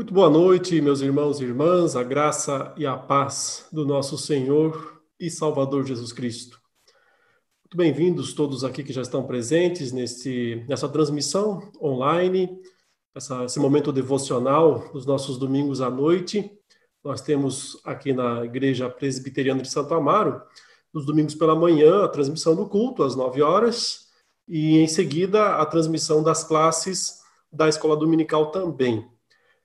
Muito boa noite, meus irmãos e irmãs, a graça e a paz do nosso Senhor e Salvador Jesus Cristo. Muito bem-vindos todos aqui que já estão presentes nesse, nessa transmissão online, essa, esse momento devocional dos nossos domingos à noite. Nós temos aqui na Igreja Presbiteriana de Santo Amaro, nos domingos pela manhã, a transmissão do culto às 9 horas, e em seguida a transmissão das classes da escola dominical também.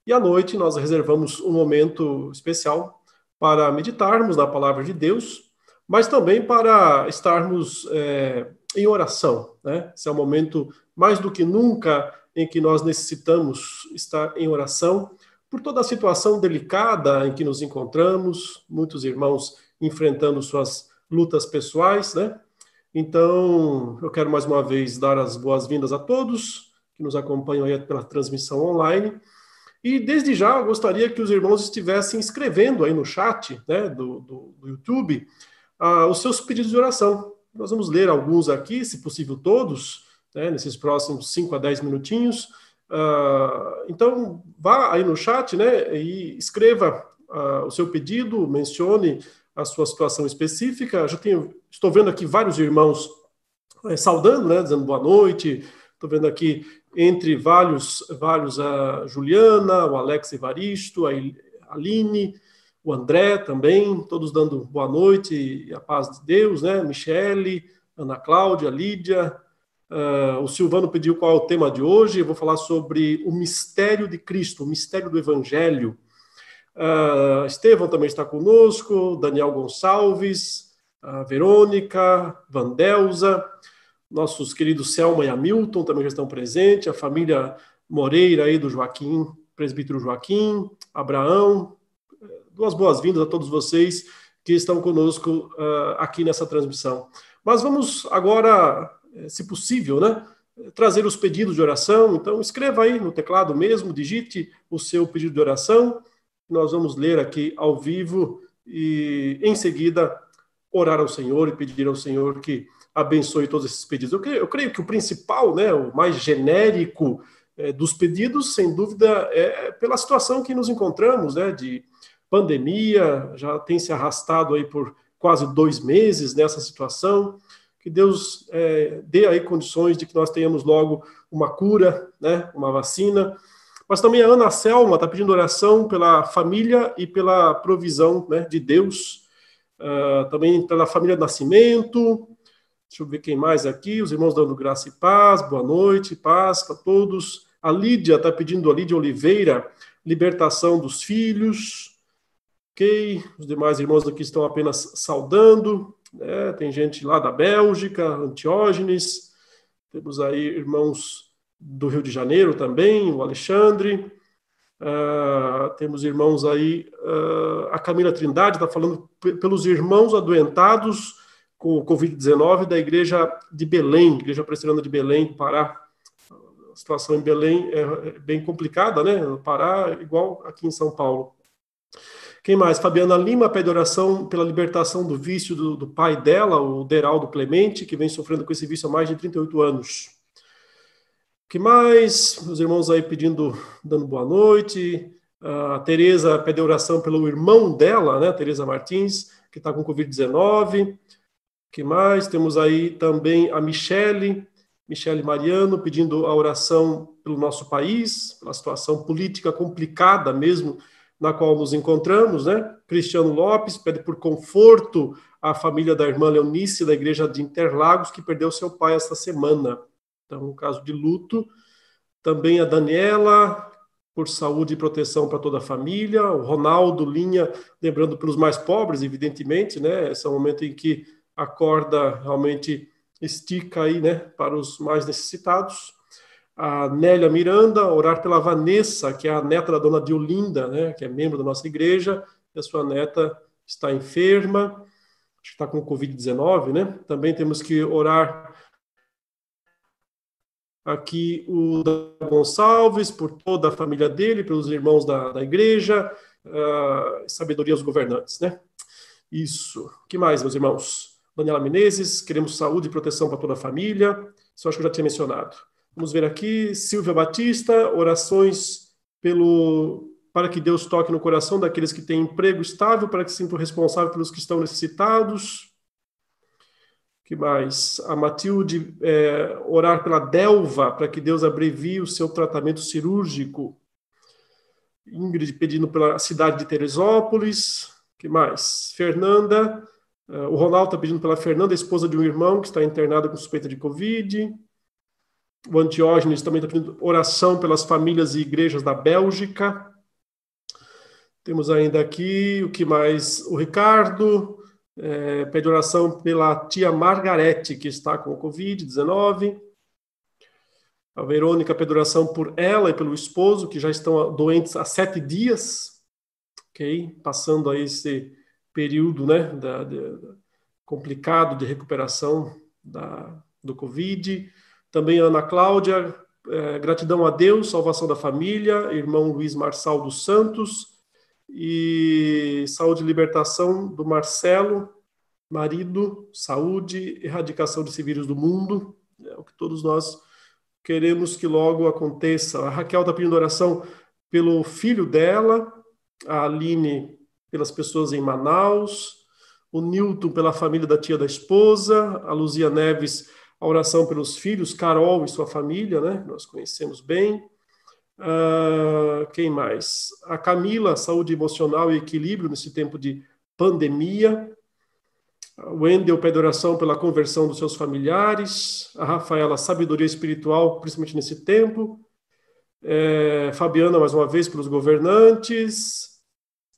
E à noite nós reservamos um momento especial para meditarmos na palavra de Deus, mas também para estarmos é, em oração. Né? Esse é o momento, mais do que nunca, em que nós necessitamos estar em oração por toda a situação delicada em que nos encontramos, muitos irmãos enfrentando suas lutas pessoais, né? Então, eu quero mais uma vez dar as boas-vindas a todos que nos acompanham aí pela transmissão online e desde já eu gostaria que os irmãos estivessem escrevendo aí no chat né, do, do, do YouTube uh, os seus pedidos de oração. Nós vamos ler alguns aqui, se possível todos, né, nesses próximos 5 a 10 minutinhos. Uh, então, vá aí no chat né, e escreva uh, o seu pedido, mencione a sua situação específica. Já tenho, estou vendo aqui vários irmãos é, saudando, né, dizendo boa noite. Estou vendo aqui entre vários, vários a Juliana, o Alex Evaristo, a Aline, o André também, todos dando boa noite e a paz de Deus, né? Michele, Ana Cláudia, Lídia. Uh, o Silvano pediu qual é o tema de hoje. Eu vou falar sobre o mistério de Cristo, o mistério do Evangelho. Uh, Estevão também está conosco, Daniel Gonçalves, a Verônica, Vandelza nossos queridos Selma e Hamilton também já estão presentes, a família Moreira aí do Joaquim, presbítero Joaquim, Abraão. Duas boas-vindas a todos vocês que estão conosco uh, aqui nessa transmissão. Mas vamos agora, eh, se possível, né, trazer os pedidos de oração. Então, escreva aí no teclado mesmo, digite o seu pedido de oração. Nós vamos ler aqui ao vivo e, em seguida, orar ao Senhor e pedir ao Senhor que abençoe todos esses pedidos. Eu creio, eu creio que o principal, né, o mais genérico é, dos pedidos, sem dúvida, é pela situação que nos encontramos, né, de pandemia, já tem se arrastado aí por quase dois meses nessa situação. Que Deus é, dê aí condições de que nós tenhamos logo uma cura, né, uma vacina. Mas também a Ana Selma está pedindo oração pela família e pela provisão né, de Deus. Uh, também pela família Nascimento, Deixa eu ver quem mais aqui. Os irmãos dando graça e paz. Boa noite, paz para todos. A Lídia está pedindo, a Lídia Oliveira, libertação dos filhos. Ok. Os demais irmãos aqui estão apenas saudando. Né? Tem gente lá da Bélgica, Antiógenes. Temos aí irmãos do Rio de Janeiro também, o Alexandre. Uh, temos irmãos aí, uh, a Camila Trindade está falando pelos irmãos adoentados com o Covid-19 da igreja de Belém, igreja presbiteriana de Belém, Pará. A situação em Belém é bem complicada, né? Pará, igual aqui em São Paulo. Quem mais? Fabiana Lima pede oração pela libertação do vício do, do pai dela, o Deraldo Clemente, que vem sofrendo com esse vício há mais de 38 anos. que mais? Os irmãos aí pedindo, dando boa noite. A Tereza pede oração pelo irmão dela, né? Tereza Martins, que está com Covid-19 que mais? Temos aí também a Michele, Michele Mariano, pedindo a oração pelo nosso país, pela situação política complicada mesmo na qual nos encontramos, né? Cristiano Lopes pede por conforto à família da irmã Leonice da igreja de Interlagos, que perdeu seu pai esta semana. Então, um caso de luto. Também a Daniela, por saúde e proteção para toda a família. O Ronaldo Linha, lembrando pelos mais pobres, evidentemente, né? Esse é um momento em que a corda realmente estica aí, né, para os mais necessitados. A Nélia Miranda, orar pela Vanessa, que é a neta da dona Diolinda, né, que é membro da nossa igreja, e a sua neta está enferma, acho que está com Covid-19, né? Também temos que orar aqui o Gonçalves, por toda a família dele, pelos irmãos da, da igreja, uh, sabedoria aos governantes, né? Isso. O que mais, meus irmãos? Daniela Menezes, queremos saúde e proteção para toda a família. Isso acho que eu já tinha mencionado. Vamos ver aqui, Silvia Batista, orações pelo para que Deus toque no coração daqueles que têm emprego estável, para que se sintam responsáveis pelos que estão necessitados. que mais? A Matilde é, orar pela Delva, para que Deus abrevie o seu tratamento cirúrgico. Ingrid pedindo pela cidade de Teresópolis. que mais? Fernanda, uh, o Ronaldo está pedindo pela Fernanda, esposa de um irmão que está internado com suspeita de Covid. O Antiógenes também está pedindo oração pelas famílias e igrejas da Bélgica. Temos ainda aqui o que mais? O Ricardo é, pede oração pela tia Margarete, que está com o Covid-19. A Verônica pede oração por ela e pelo esposo, que já estão doentes há sete dias, ok? Passando aí esse período, né, da, da, complicado de recuperação da, do Covid. Também Ana Cláudia, é, gratidão a Deus, salvação da família, irmão Luiz Marçal dos Santos, e saúde e libertação do Marcelo, marido, saúde, erradicação desse vírus do mundo, é o que todos nós queremos que logo aconteça. A Raquel está pedindo oração pelo filho dela, a Aline pelas pessoas em Manaus, o Newton pela família da tia da esposa, a Luzia Neves, a oração pelos filhos, Carol e sua família, né? Nós conhecemos bem. Uh, quem mais? A Camila, saúde emocional e equilíbrio nesse tempo de pandemia. O Wendel pede oração pela conversão dos seus familiares. A Rafaela, sabedoria espiritual, principalmente nesse tempo. É, Fabiana, mais uma vez, pelos governantes.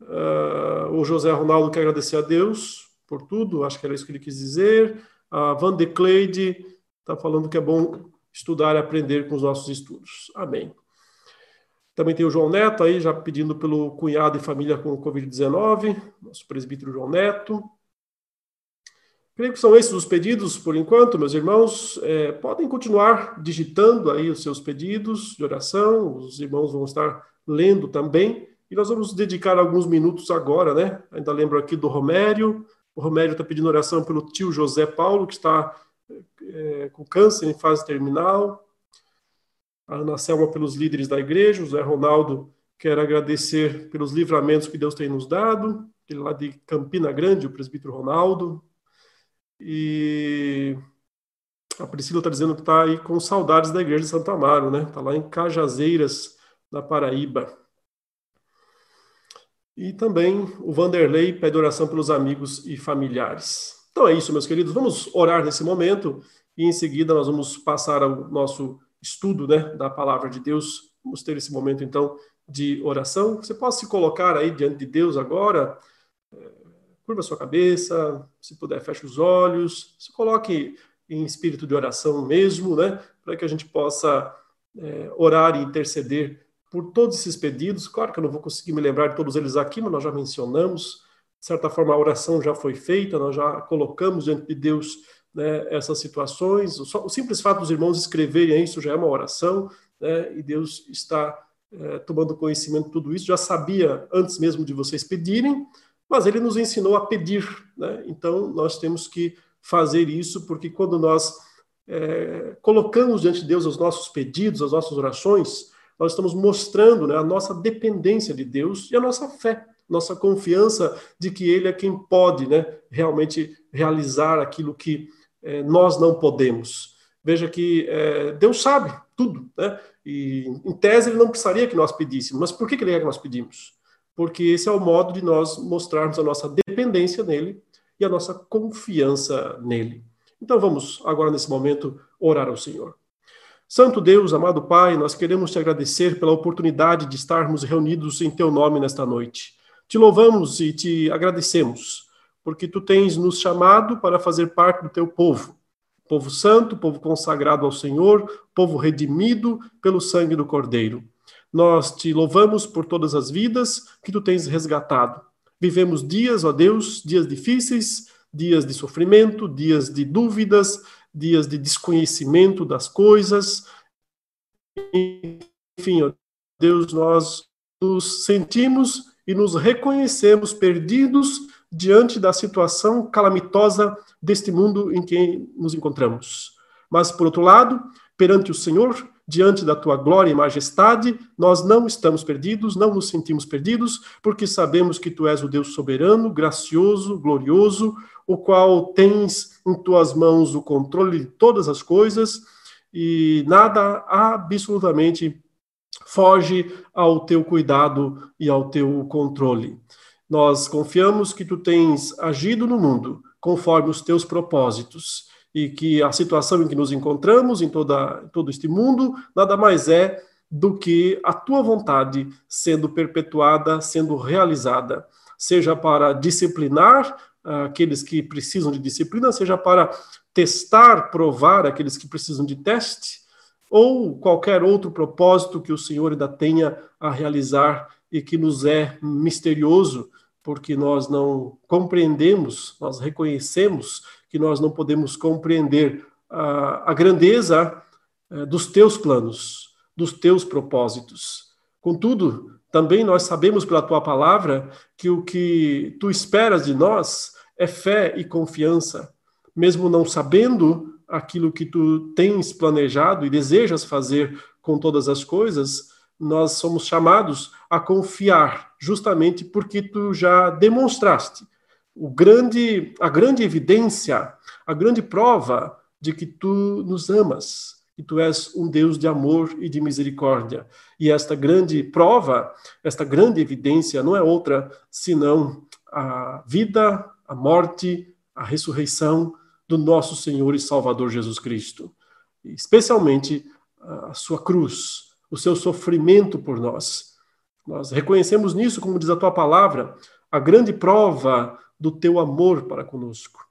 Uh, o José Ronaldo quer agradecer a Deus por tudo, acho que era isso que ele quis dizer. A Van de Cleide está falando que é bom estudar e aprender com os nossos estudos. Amém. Também tem o João Neto aí, já pedindo pelo cunhado e família com Covid-19, nosso presbítero João Neto. Creio que são esses os pedidos por enquanto, meus irmãos. É, podem continuar digitando aí os seus pedidos de oração, os irmãos vão estar lendo também. E nós vamos dedicar alguns minutos agora, né? Ainda lembro aqui do Romério. O Romério está pedindo oração pelo tio José Paulo, que está é, com câncer em fase terminal. A Ana Selma pelos líderes da igreja. O Zé Ronaldo quer agradecer pelos livramentos que Deus tem nos dado. Ele lá de Campina Grande, o presbítero Ronaldo. E a Priscila está dizendo que está aí com saudades da igreja de Santo Amaro, né? Está lá em Cajazeiras, na Paraíba. E também o Vanderlei pede oração pelos amigos e familiares. Então é isso, meus queridos. Vamos orar nesse momento e em seguida nós vamos passar ao nosso estudo né, da palavra de Deus. Vamos ter esse momento então de oração. Você pode se colocar aí diante de Deus agora curva sua cabeça, se puder, feche os olhos, se coloque em espírito de oração mesmo, né? Para que a gente possa é, orar e interceder por todos esses pedidos. Claro que eu não vou conseguir me lembrar de todos eles aqui, mas nós já mencionamos. De certa forma, a oração já foi feita, nós já colocamos diante de Deus né, essas situações. O, o, simples fato dos irmãos escreverem isso já é uma oração, né? E Deus está é, tomando conhecimento de tudo isso, já sabia antes mesmo de vocês pedirem, mas ele nos ensinou a pedir, né? Então nós temos que fazer isso, porque quando nós é, colocamos diante de Deus os nossos pedidos, as nossas orações, nós estamos mostrando né, a nossa dependência de Deus e a nossa fé, nossa confiança de que Ele é quem pode né, realmente realizar aquilo que é, nós não podemos. Veja que é, Deus sabe tudo, né? E em tese ele não precisaria que nós pedíssemos, mas por que, que ele quer que nós pedimos? porque esse é o modo de nós mostrarmos a nossa dependência nele e a nossa confiança nele. Então vamos agora nesse momento orar ao Senhor. Santo Deus, amado Pai, nós queremos te agradecer pela oportunidade de estarmos reunidos em teu nome nesta noite. Te louvamos e te agradecemos, porque tu tens nos chamado para fazer parte do teu povo. Povo santo, povo consagrado ao Senhor, povo redimido pelo sangue do Cordeiro. Nós te louvamos por todas as vidas que tu tens resgatado. Vivemos dias, ó Deus, dias difíceis, dias de sofrimento, dias de dúvidas, dias de desconhecimento das coisas. Enfim, ó Deus, nós nos sentimos e nos reconhecemos perdidos diante da situação calamitosa deste mundo em que nos encontramos. Mas, por outro lado, perante o Senhor, diante da tua glória e majestade, nós não estamos perdidos, não nos sentimos perdidos, porque sabemos que tu és o Deus soberano, gracioso, glorioso, o qual tens em tuas mãos o controle de todas as coisas e nada absolutamente foge ao teu cuidado e ao teu controle. Nós confiamos que tu tens agido no mundo conforme os teus propósitos e que a situação em que nos encontramos em toda, todo este mundo nada mais é do que a tua vontade sendo perpetuada, sendo realizada, seja para disciplinar uh, aqueles que precisam de disciplina, seja para testar, provar aqueles que precisam de teste, ou qualquer outro propósito que o Senhor ainda tenha a realizar e que nos é misterioso, porque nós não compreendemos, nós reconhecemos que nós não podemos compreender a, a grandeza eh, dos teus planos, dos teus propósitos. Contudo, também nós sabemos pela tua palavra que o que tu esperas de nós é fé e confiança, mesmo não sabendo aquilo que tu tens planejado e desejas fazer com todas as coisas, nós somos chamados a confiar, justamente porque tu já demonstraste o grande, a grande evidência, a grande prova de que tu nos amas, que tu és um Deus de amor e de misericórdia. E esta grande prova, esta grande evidência não é outra senão a vida, a morte, a ressurreição do nosso Senhor e Salvador Jesus Cristo. Especialmente a sua cruz, o seu sofrimento por nós. Nós reconhecemos nisso, como diz a tua palavra, a grande prova do teu amor para conosco.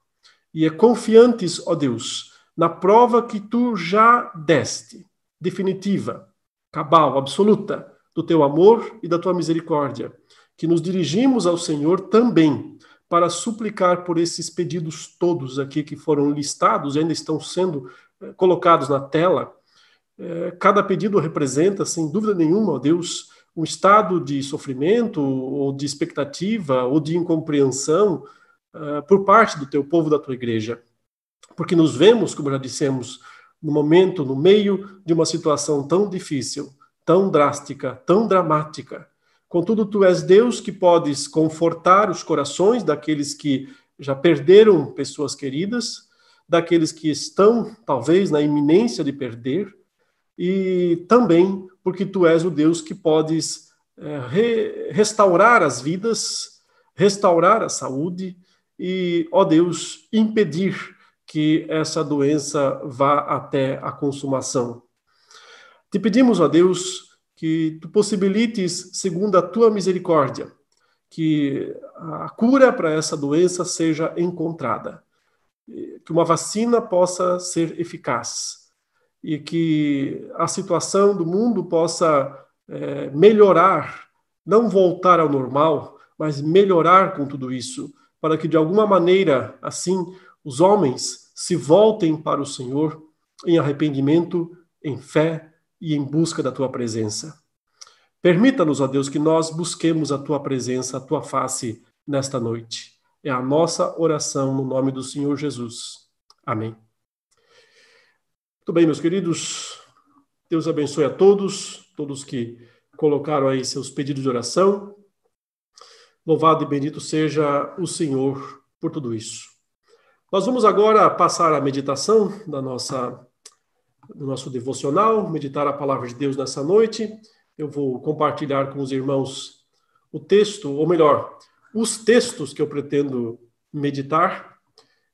E é confiantes, ó Deus, na prova que tu já deste, definitiva, cabal, absoluta, do teu amor e da tua misericórdia, que nos dirigimos ao Senhor também para suplicar por esses pedidos todos aqui que foram listados e ainda estão sendo eh, colocados na tela. Eh, cada pedido representa, sem dúvida nenhuma, ó Deus, um estado de sofrimento, ou de expectativa, ou de incompreensão uh, por parte do teu povo, da tua igreja. Porque nos vemos, como já dissemos, no momento, no meio de uma situação tão difícil, tão drástica, tão dramática. Contudo, tu és Deus que podes confortar os corações daqueles que já perderam pessoas queridas, daqueles que estão, talvez, na iminência de perder, e também porque tu és o Deus que podes é, re restaurar as vidas, restaurar a saúde e, ó Deus, impedir que essa doença vá até a consumação. Te pedimos, ó Deus, que tu possibilites, segundo a tua misericórdia, que a cura para essa doença seja encontrada, que uma vacina possa ser eficaz e que a situação do mundo possa é, melhorar, não voltar ao normal, mas melhorar com tudo isso, para que de alguma maneira, assim, os homens se voltem para o Senhor em arrependimento, em fé e em busca da tua presença. Permita-nos, ó Deus, que nós busquemos a tua presença, a tua face nesta noite. É a nossa oração no nome do Senhor Jesus. Amém. Muito bem, meus queridos. Deus abençoe a todos, todos que colocaram aí seus pedidos de oração. Louvado e bendito seja o Senhor por tudo isso. Nós vamos agora passar a meditação da nossa do nosso devocional, meditar a palavra de Deus nessa noite. Eu vou compartilhar com os irmãos o texto, ou melhor, os textos que eu pretendo meditar.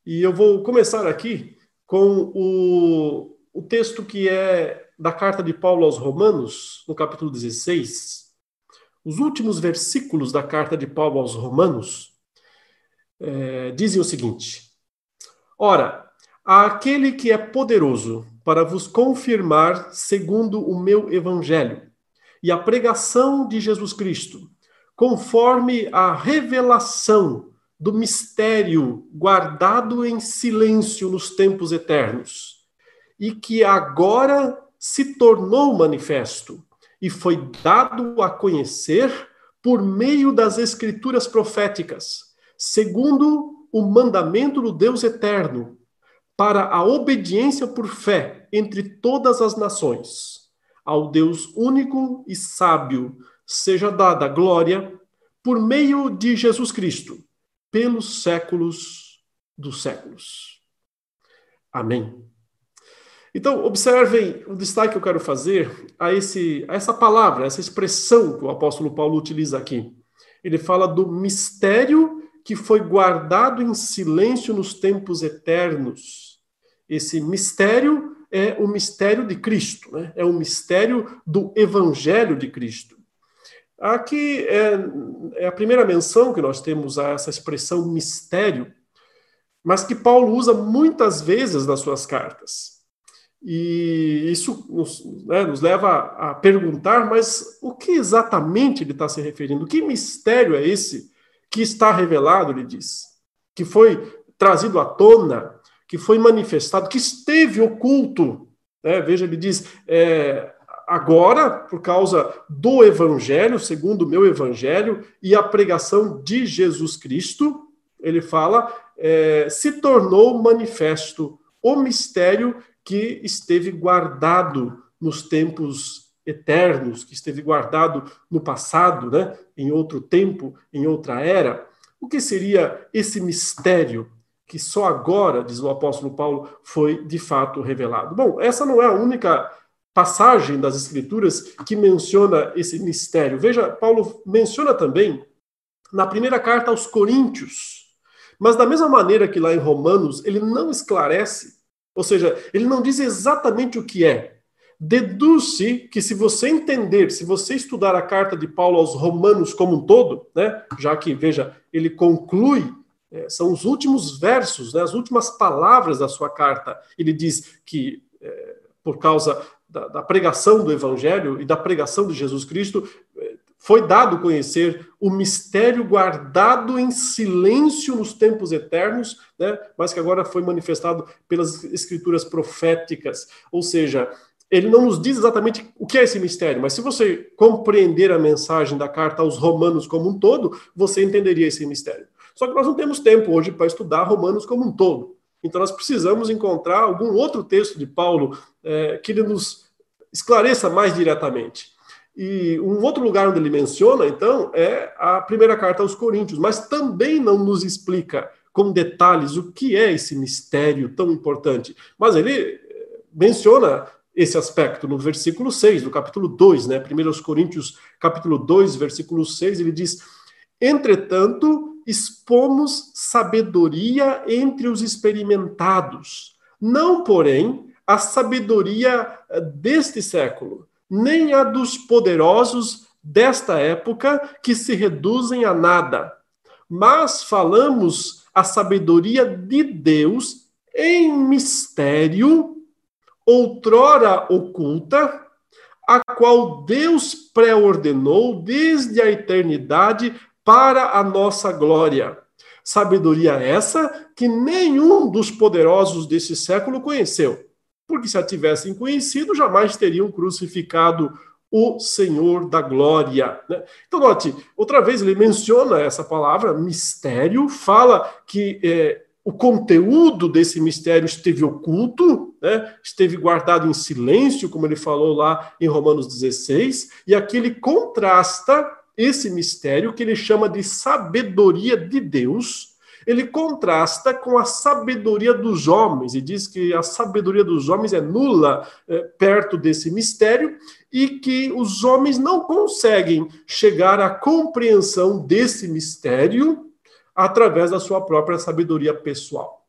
E eu vou começar aqui com o o texto que é da carta de Paulo aos Romanos, no capítulo 16, os últimos versículos da carta de Paulo aos Romanos é, dizem o seguinte: Ora, aquele que é poderoso para vos confirmar segundo o meu evangelho e a pregação de Jesus Cristo, conforme a revelação do mistério guardado em silêncio nos tempos eternos e que agora se tornou manifesto e foi dado a conhecer por meio das escrituras proféticas, segundo o mandamento do Deus eterno, para a obediência por fé entre todas as nações. Ao Deus único e sábio seja dada glória por meio de Jesus Cristo, pelos séculos dos séculos. Amém. Então, observem o destaque que eu quero fazer a, esse, a essa palavra, essa expressão que o apóstolo Paulo utiliza aqui. Ele fala do mistério que foi guardado em silêncio nos tempos eternos. Esse mistério é o mistério de Cristo, né? é o mistério do Evangelho de Cristo. Aqui é, é a primeira menção que nós temos a essa expressão mistério, mas que Paulo usa muitas vezes nas suas cartas. E isso nos, né, nos, leva a perguntar, mas o que exatamente ele está se referindo? Que mistério é esse que está revelado, ele diz, que foi trazido à tona, que foi manifestado, que esteve oculto. Né? Veja, ele diz, é, agora, por causa do Evangelho, segundo o meu Evangelho, e a pregação de Jesus Cristo, ele fala, é, se tornou manifesto o mistério que esteve guardado nos tempos eternos, que esteve guardado no passado, né, em outro tempo, em outra era. O que seria esse mistério que só agora, diz o apóstolo Paulo, foi de fato revelado? Bom, essa não é a única passagem das Escrituras que menciona esse mistério. Veja, Paulo menciona também na primeira carta aos Coríntios, mas da mesma maneira que lá em Romanos, ele não esclarece, ou seja, ele não diz exatamente o que é, deduz-se que se você entender, se você estudar a carta de Paulo aos Romanos como um todo, né, já que, veja, ele conclui, é, são os últimos versos, né, as últimas palavras da sua carta, ele diz que, é, por causa da, da, pregação do Evangelho e da pregação de Jesus Cristo, foi dado conhecer o mistério guardado em silêncio nos tempos eternos, né, mas que agora foi manifestado pelas escrituras proféticas. Ou seja, ele não nos diz exatamente o que é esse mistério, mas se você compreender a mensagem da carta aos Romanos como um todo, você entenderia esse mistério. Só que nós não temos tempo hoje para estudar Romanos como um todo. Então nós precisamos encontrar algum outro texto de Paulo é, que ele nos esclareça mais diretamente. E um outro lugar onde ele menciona, então, é a primeira carta aos Coríntios, mas também não nos explica com detalhes o que é esse mistério tão importante. Mas ele é, menciona esse aspecto no versículo 6 do capítulo 2, né? 1 Coríntios, capítulo 2, versículo 6, ele diz: Entretanto, expomos sabedoria entre os experimentados, não, porém, a sabedoria eh, deste século, nem a dos poderosos desta época que se reduzem a nada. Mas falamos a sabedoria de Deus em mistério outrora oculta, a qual Deus pré-ordenou desde a eternidade para a nossa glória. Sabedoria essa que nenhum dos poderosos desse século conheceu, porque se a tivessem conhecido, jamais teriam crucificado o Senhor da glória. Né? Então, note, outra vez ele menciona essa palavra mistério, fala que é, o conteúdo desse mistério esteve oculto, né? esteve guardado em silêncio, como ele falou lá em Romanos 16, e aqui ele contrasta esse mistério que ele chama de sabedoria de Deus, ele contrasta com a sabedoria dos homens e diz que a sabedoria dos homens é nula é, perto desse mistério e que os homens não conseguem chegar à compreensão desse mistério através da sua própria sabedoria pessoal.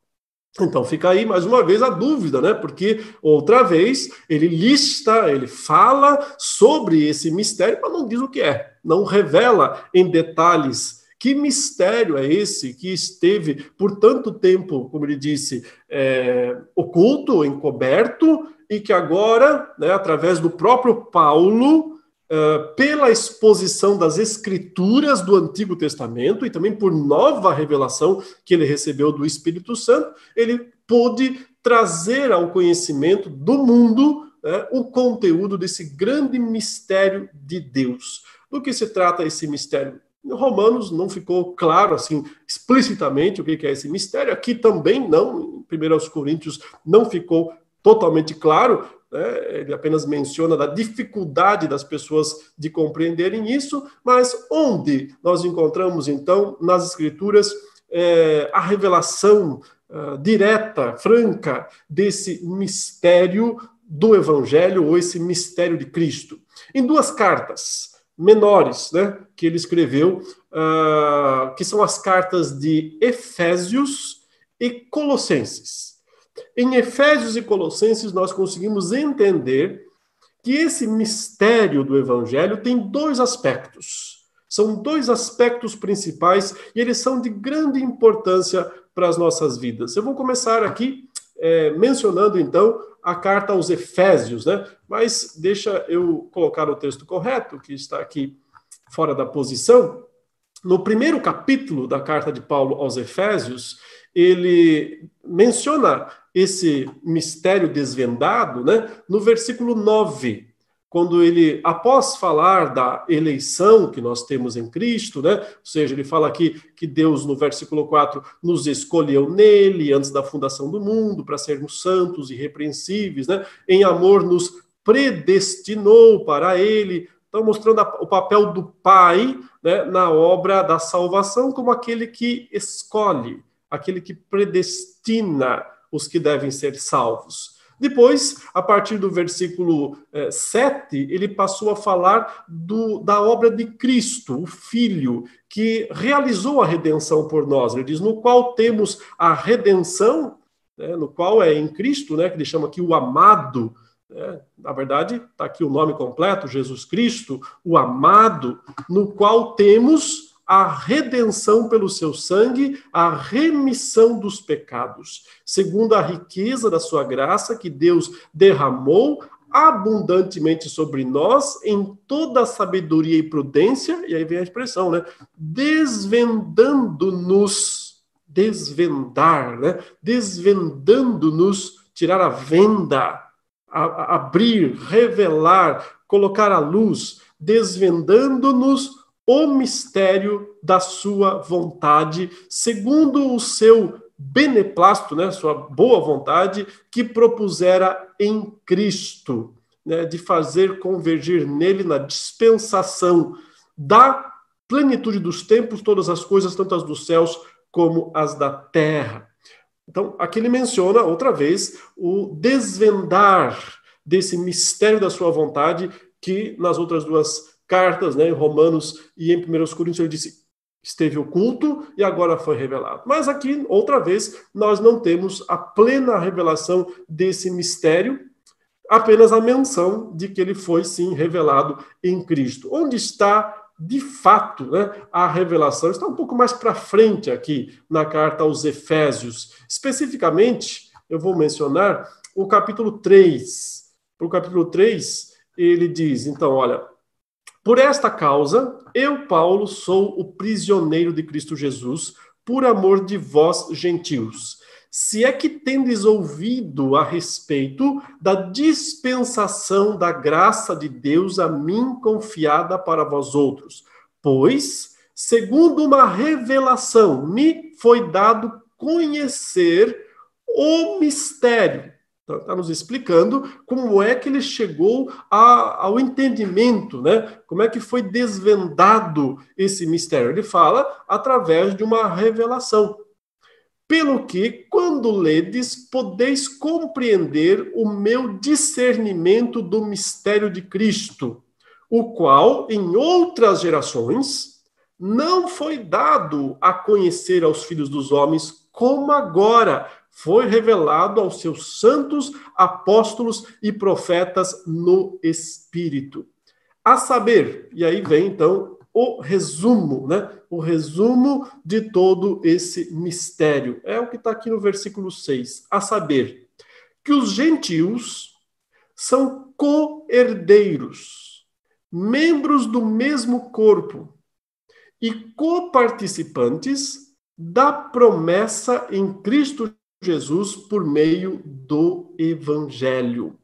Então fica aí mais uma vez a dúvida, né? Porque outra vez ele lista, ele fala sobre esse mistério, mas não diz o que é, não revela em detalhes que mistério é esse que esteve por tanto tempo, como ele disse, é, oculto, encoberto, e que agora, né, através do próprio Paulo, Uh, pela exposição das escrituras do Antigo Testamento e também por nova revelação que ele recebeu do Espírito Santo, ele pôde trazer ao conhecimento do mundo né, o conteúdo desse grande mistério de Deus. Do que se trata esse mistério? Romanos não ficou claro assim explicitamente o que é esse mistério. Aqui também não. Em 1 Coríntios não ficou totalmente claro. Né? Ele apenas menciona da dificuldade das pessoas de compreenderem isso. Mas onde nós encontramos então nas Escrituras é, a revelação uh, direta, franca desse mistério do Evangelho ou esse mistério de Cristo? Em duas cartas menores, né, que ele escreveu, uh, que são as cartas de Efésios e Colossenses. Em Efésios e Colossenses, nós conseguimos entender que esse mistério do Evangelho tem dois aspectos. São dois aspectos principais e eles são de grande importância para as nossas vidas. Eu vou começar aqui é, mencionando, então, a carta aos Efésios, né? Mas deixa eu colocar o texto correto, que está aqui fora da posição. No primeiro capítulo da carta de Paulo aos Efésios, ele menciona esse mistério desvendado, né? No versículo 9 quando ele, após falar da eleição que nós temos em Cristo, né? Ou seja, ele fala aqui que Deus, no versículo 4, nos escolheu nele antes da fundação do mundo para sermos santos e irrepreensíveis, né? Em amor nos predestinou para ele. Então, mostrando a, o papel do Pai né, na obra da salvação como aquele que escolhe, aquele que predestina os que devem ser salvos. Depois, a partir do versículo é, 7, ele passou a falar do, da obra de Cristo, o Filho, que realizou a redenção por nós. Ele diz: no qual temos a redenção, né, no qual é em Cristo, né, que ele chama aqui o amado. Né, na verdade, está aqui o nome completo: Jesus Cristo, o amado, no qual temos a redenção pelo seu sangue, a remissão dos pecados, segundo a riqueza da sua graça que Deus derramou abundantemente sobre nós em toda sabedoria e prudência, e aí vem a expressão, né? Desvendando-nos, desvendar, né? Desvendando-nos, tirar a venda, a, a abrir, revelar, colocar à luz, desvendando-nos o mistério da sua vontade, segundo o seu beneplácito, né, sua boa vontade, que propusera em Cristo, né, de fazer convergir nele na dispensação da plenitude dos tempos todas as coisas, tanto as dos céus como as da terra. Então, aqui ele menciona outra vez o desvendar desse mistério da sua vontade que nas outras duas cartas, né, em Romanos e em 1 Coríntios, ele disse: esteve oculto e agora foi revelado. Mas aqui, outra vez, nós não temos a plena revelação desse mistério, apenas a menção de que ele foi sim revelado em Cristo. Onde está de fato, né, a revelação está um pouco mais para frente aqui na carta aos Efésios. Especificamente, eu vou mencionar o capítulo 3. O capítulo 3, ele diz, então, olha, por esta causa, eu, Paulo, sou o prisioneiro de Cristo Jesus, por amor de vós, gentios. Se é que tendes ouvido a respeito da dispensação da graça de Deus a mim confiada para vós outros, pois, segundo uma revelação, me foi dado conhecer o mistério Está tá nos explicando como é que ele chegou a, ao entendimento, né? Como é que foi desvendado esse mistério? Ele fala através de uma revelação. Pelo que, quando ledes, podeis compreender o meu discernimento do mistério de Cristo, o qual, em outras gerações, não foi dado a conhecer aos filhos dos homens, como agora foi revelado aos seus santos apóstolos e profetas no Espírito. A saber, e aí vem então o resumo, né? O resumo de todo esse mistério. É o que está aqui no versículo 6. A saber, que os gentios são co-herdeiros, membros do mesmo corpo e coparticipantes da promessa em Cristo Jesus por meio do Evangelho.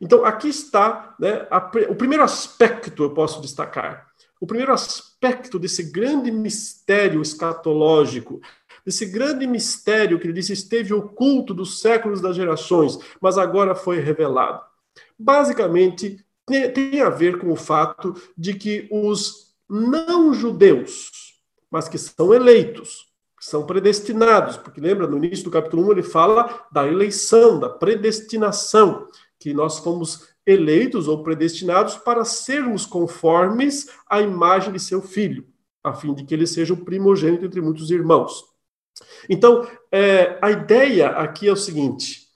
Então, aqui está né, a, o primeiro aspecto eu posso destacar. o primeiro aspecto desse grande mistério escatológico, desse grande mistério que ele disse esteve oculto dos séculos das gerações, mas agora foi revelado. Basicamente, tem a ver com o fato de que os não-judeus, mas que são eleitos, são predestinados, porque lembra, no início do capítulo 1 ele fala da eleição, da predestinação, que nós fomos eleitos ou predestinados para sermos conformes à imagem de seu filho, a fim de que ele seja o primogênito entre muitos irmãos. Então, é, a ideia aqui é o seguinte: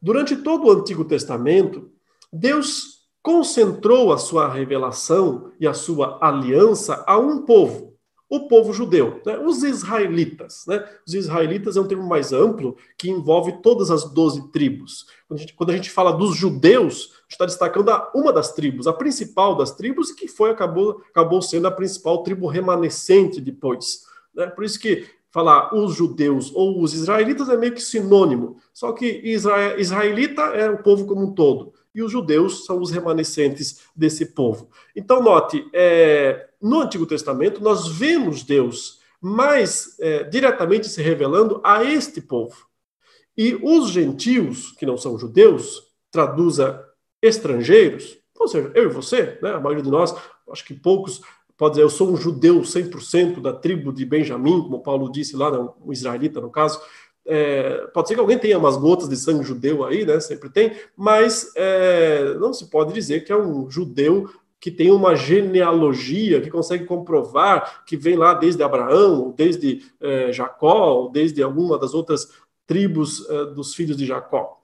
durante todo o Antigo Testamento, Deus concentrou a sua revelação e a sua aliança a um povo, o povo judeu, né? os israelitas. Né? Os israelitas é um termo mais amplo que envolve todas as doze tribos. Quando a, gente, quando a gente fala dos judeus, a gente está destacando a, uma das tribos, a principal das tribos, que foi acabou, acabou sendo a principal tribo remanescente depois. Né? Por isso que falar os judeus ou os israelitas é meio que sinônimo. Só que Israel, israelita é o povo como um todo. E os judeus são os remanescentes desse povo. Então, note, é, no Antigo Testamento, nós vemos Deus mais é, diretamente se revelando a este povo. E os gentios, que não são judeus, traduza estrangeiros, ou seja, eu e você, né, a maioria de nós, acho que poucos pode dizer, eu sou um judeu 100% da tribo de Benjamim, como Paulo disse lá, né, um israelita no caso. É, pode ser que alguém tenha umas gotas de sangue judeu aí, né? Sempre tem, mas é, não se pode dizer que é um judeu que tem uma genealogia, que consegue comprovar que vem lá desde Abraão, desde é, Jacó, desde alguma das outras tribos é, dos filhos de Jacó.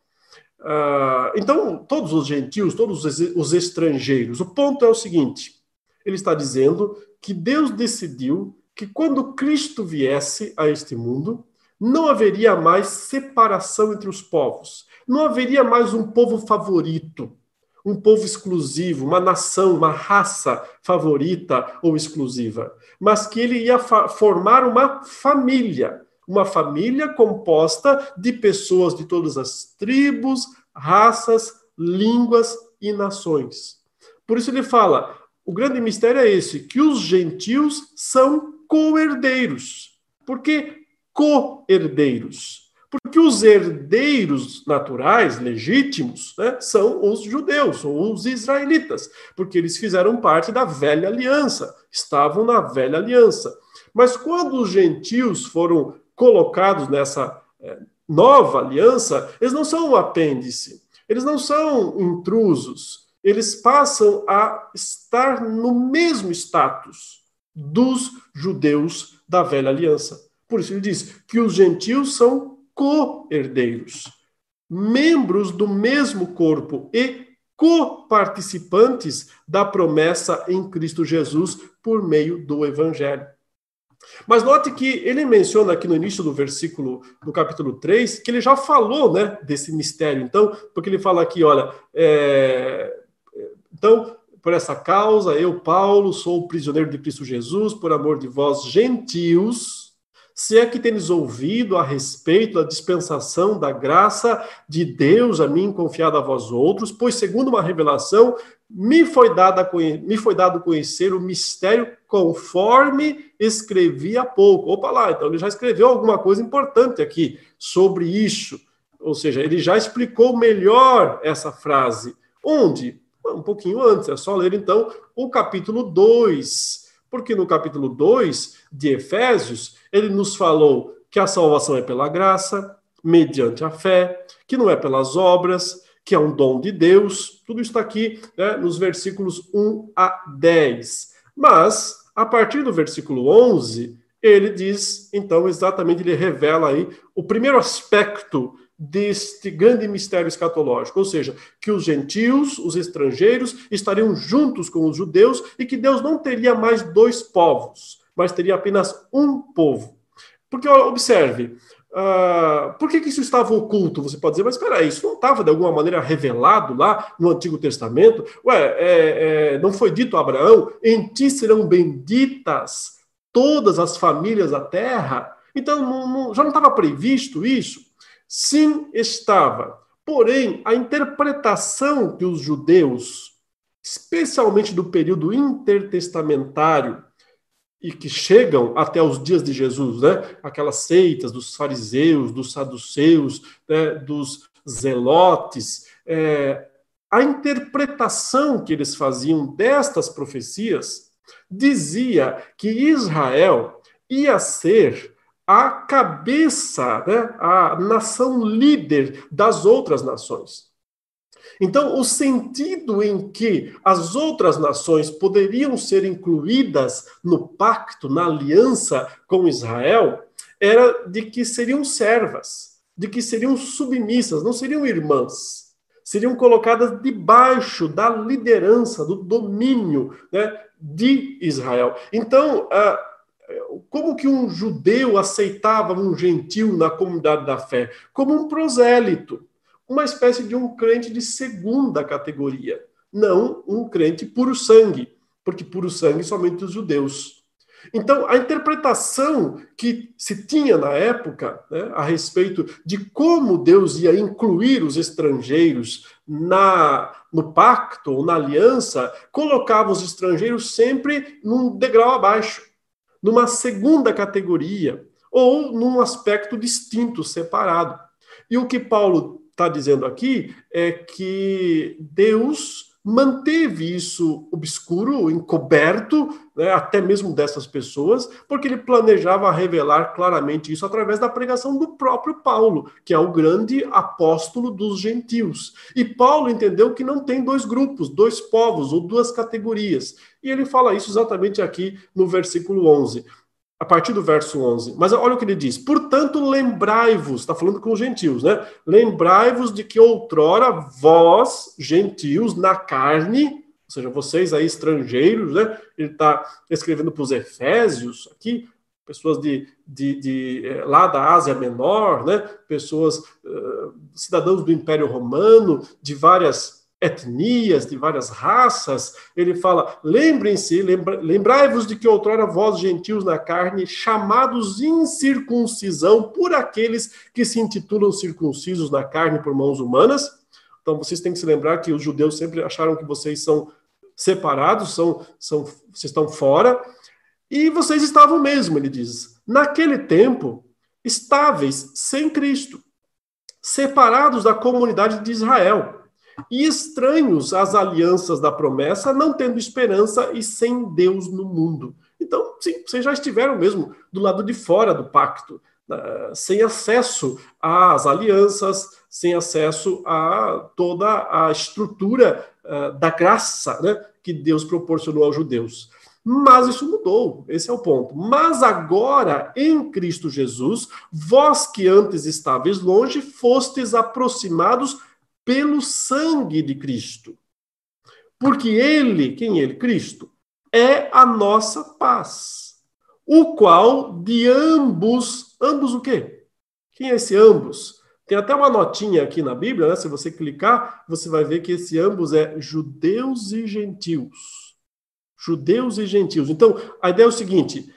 Uh, então, todos os gentios, todos os estrangeiros. O ponto é o seguinte: ele está dizendo que Deus decidiu que quando Cristo viesse a este mundo, não haveria mais separação entre os povos, não haveria mais um povo favorito, um povo exclusivo, uma nação, uma raça favorita ou exclusiva, mas que ele ia formar uma família, uma família composta de pessoas de todas as tribos, raças, línguas e nações. Por isso ele fala: o grande mistério é esse, que os gentios são co-herdeiros. Por que co-herdeiros? Porque os herdeiros naturais, legítimos, né, são os judeus, ou os israelitas, porque eles fizeram parte da velha aliança, estavam na velha aliança. Mas quando os gentios foram colocados nessa é, nova aliança, eles não são um apêndice, eles não são intrusos, eles passam a estar no mesmo status dos judeus da velha aliança. Por isso ele diz que os gentios são co-herdeiros, membros do mesmo corpo e co-participantes da promessa em Cristo Jesus por meio do evangelho. Mas note que ele menciona aqui no início do versículo do capítulo 3 que ele já falou né, desse mistério. Então, porque ele fala aqui, olha, é, então, por essa causa, eu, Paulo, sou prisioneiro de Cristo Jesus, por amor de vós, gentios, se é que tendes ouvido a respeito da dispensação da graça de Deus a mim confiada a vós outros, pois segundo uma revelação me foi, dada, me foi dado conhecer o mistério conforme escrevi há pouco. Opa lá, então ele já escreveu alguma coisa importante aqui sobre isso. Ou seja, ele já explicou melhor essa frase. Onde? um pouquinho antes, é só ler então o capítulo 2, porque no capítulo 2 de Efésios, ele nos falou que a salvação é pela graça, mediante a fé, que não é pelas obras, que é um dom de Deus. Tudo está aqui né, nos versículos 1 a 10. Mas, a partir do versículo 11, ele diz, então, exatamente, ele revela aí o primeiro aspecto deste grande mistério escatológico, ou seja, que os gentios, os estrangeiros, estariam juntos com os judeus e que Deus não teria mais dois povos, mas teria apenas um povo. Porque, observe, uh, por que, que, isso estava oculto? Você pode dizer, mas espera isso não estava de alguma maneira revelado lá no Antigo Testamento? Ué, é, é, não foi dito a Abraão, em ti serão benditas todas as famílias da terra? Então, não, não, já não estava previsto isso? Sim, estava. Porém, a interpretação que os judeus especialmente do período intertestamentário, e que chegam até os dias de Jesus, né? Aquelas seitas dos fariseus, dos saduceus, né? dos zelotes, é, a interpretação que eles faziam destas profecias dizia que Israel ia ser a cabeça, né, a nação líder das outras nações. Então, o sentido em que as outras nações poderiam ser incluídas no pacto, na aliança com Israel, era de que seriam servas, de que seriam submissas, não seriam irmãs. Seriam colocadas debaixo da liderança, do domínio né, de Israel. Então, como que um judeu aceitava um gentil na comunidade da fé? Como um prosélito uma espécie de um crente de segunda categoria, não um crente puro sangue, porque puro sangue somente os judeus. Então, a interpretação que se tinha na época né, a respeito de como Deus ia incluir os estrangeiros na, no pacto ou na aliança, colocava os estrangeiros sempre num degrau abaixo, numa segunda categoria, ou num aspecto distinto, separado. E o que Paulo está dizendo aqui é que Deus manteve isso obscuro, encoberto, né, até mesmo dessas pessoas, porque ele planejava revelar claramente isso através da pregação do próprio Paulo, que é o grande apóstolo dos gentios. E Paulo entendeu que não tem dois grupos, dois povos ou duas categorias. E ele fala isso exatamente aqui no versículo 11 a partir do verso 11. Mas olha o que ele diz: Portanto, lembrai-vos, está falando com os gentios, né? Lembrai-vos de que outrora vós, gentios, na carne, ou seja, vocês aí estrangeiros, né? Ele está escrevendo para os Efésios aqui, pessoas de, de, de, eh, lá da Ásia Menor, né? Pessoas, uh, cidadãos do Império Romano, de várias etnias, de várias raças, ele fala: lembrem-se, lembra, lembrai-vos de que outrora vós, gentios na carne, chamados incircuncisão por aqueles que se intitulam circuncisos na carne por mãos humanas. Então vocês têm que se lembrar que os judeus sempre acharam que vocês são separados, são, são, vocês estão fora, e vocês estavam mesmo, ele diz, naquele tempo, estáveis sem Cristo, separados da comunidade de Israel e estranhos às alianças da promessa, não tendo esperança e sem Deus no mundo. Então, sim, vocês já estiveram mesmo do lado de fora do pacto, uh, sem acesso às alianças, sem acesso a toda a estrutura uh, da graça né, que Deus proporcionou aos judeus. Mas isso mudou, esse é o ponto. Mas agora, em Cristo Jesus, vós que antes estáveis longe, fostes aproximados pelo sangue de Cristo. Porque ele, quem é ele? Cristo, é a nossa paz, o qual de ambos, ambos o quê? Quem é esse ambos? Tem até uma notinha aqui na Bíblia, né? Se você clicar, você vai ver que esse ambos é judeus e gentios. Judeus e gentios. Então, a ideia é o seguinte: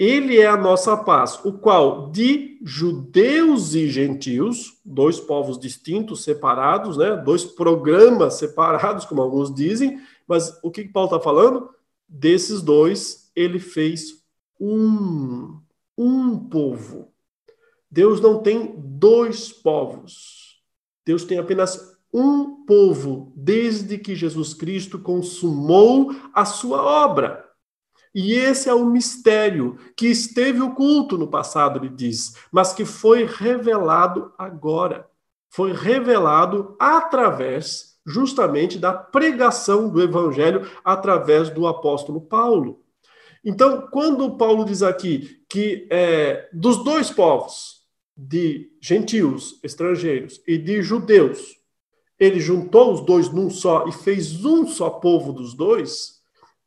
ele é a nossa paz, o qual de judeus e gentios, dois povos distintos, separados, né? dois programas separados, como alguns dizem, mas o que Paulo está falando? Desses dois, ele fez um, um povo. Deus não tem dois povos. Deus tem apenas um povo, desde que Jesus Cristo consumou a sua obra. E esse é o mistério que esteve oculto no passado, ele diz, mas que foi revelado agora. Foi revelado através, justamente, da pregação do evangelho através do apóstolo Paulo. Então, quando Paulo diz aqui que é, dos dois povos, de gentios, estrangeiros, e de judeus, ele juntou os dois num só e fez um só povo dos dois,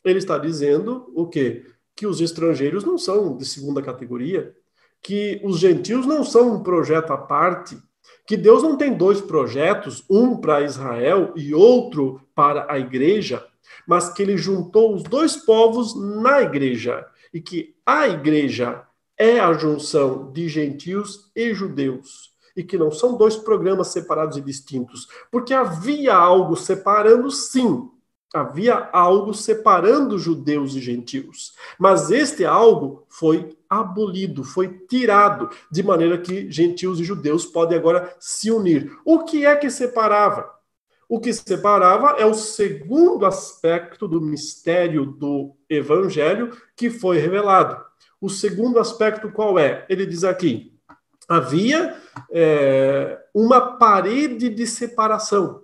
ele está dizendo o quê? Que os estrangeiros não são de segunda categoria, que os gentios não são um projeto à parte, que Deus não tem dois projetos, um para Israel e outro para a igreja, mas que ele juntou os dois povos na igreja e que a igreja é a junção de gentios e judeus e que não são dois programas separados e distintos, porque havia algo separando, sim, Havia algo separando judeus e gentios. Mas este algo foi abolido, foi tirado, de maneira que gentios e judeus podem agora se unir. O que é que separava? O que separava é o segundo aspecto do mistério do evangelho que foi revelado. O segundo aspecto qual é? Ele diz aqui: havia é, uma parede de separação.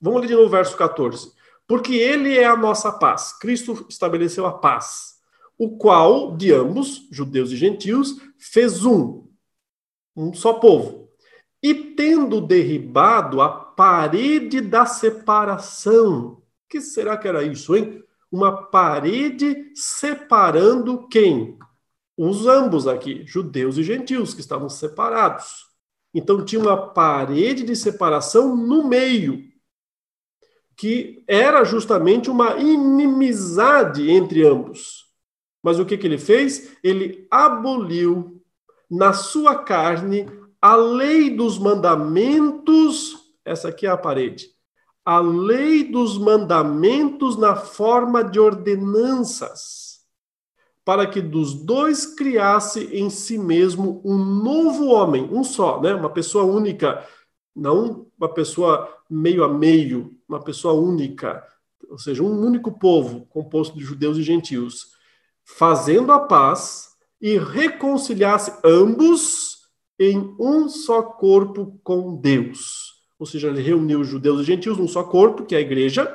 Vamos ler de novo o verso 14. Porque ele é a nossa paz. Cristo estabeleceu a paz, o qual, de ambos, judeus e gentios, fez um, um só povo. E tendo derribado a parede da separação. que será que era isso, hein? Uma parede separando quem? Os ambos aqui, judeus e gentios, que estavam separados. Então tinha uma parede de separação no meio, que era justamente uma inimizade entre ambos. Mas o que, que ele fez? Ele aboliu na sua carne a lei dos mandamentos essa aqui é a parede. A lei dos mandamentos na forma de ordenanças, para que dos dois criasse em si mesmo um novo homem, um só, né? Uma pessoa única, não uma pessoa meio a meio, uma pessoa única, ou seja, um único povo composto de judeus e gentios, fazendo a paz e reconciliasse ambos em um só corpo com Deus ou seja, ele reuniu os judeus e gentios num só corpo, que é a igreja,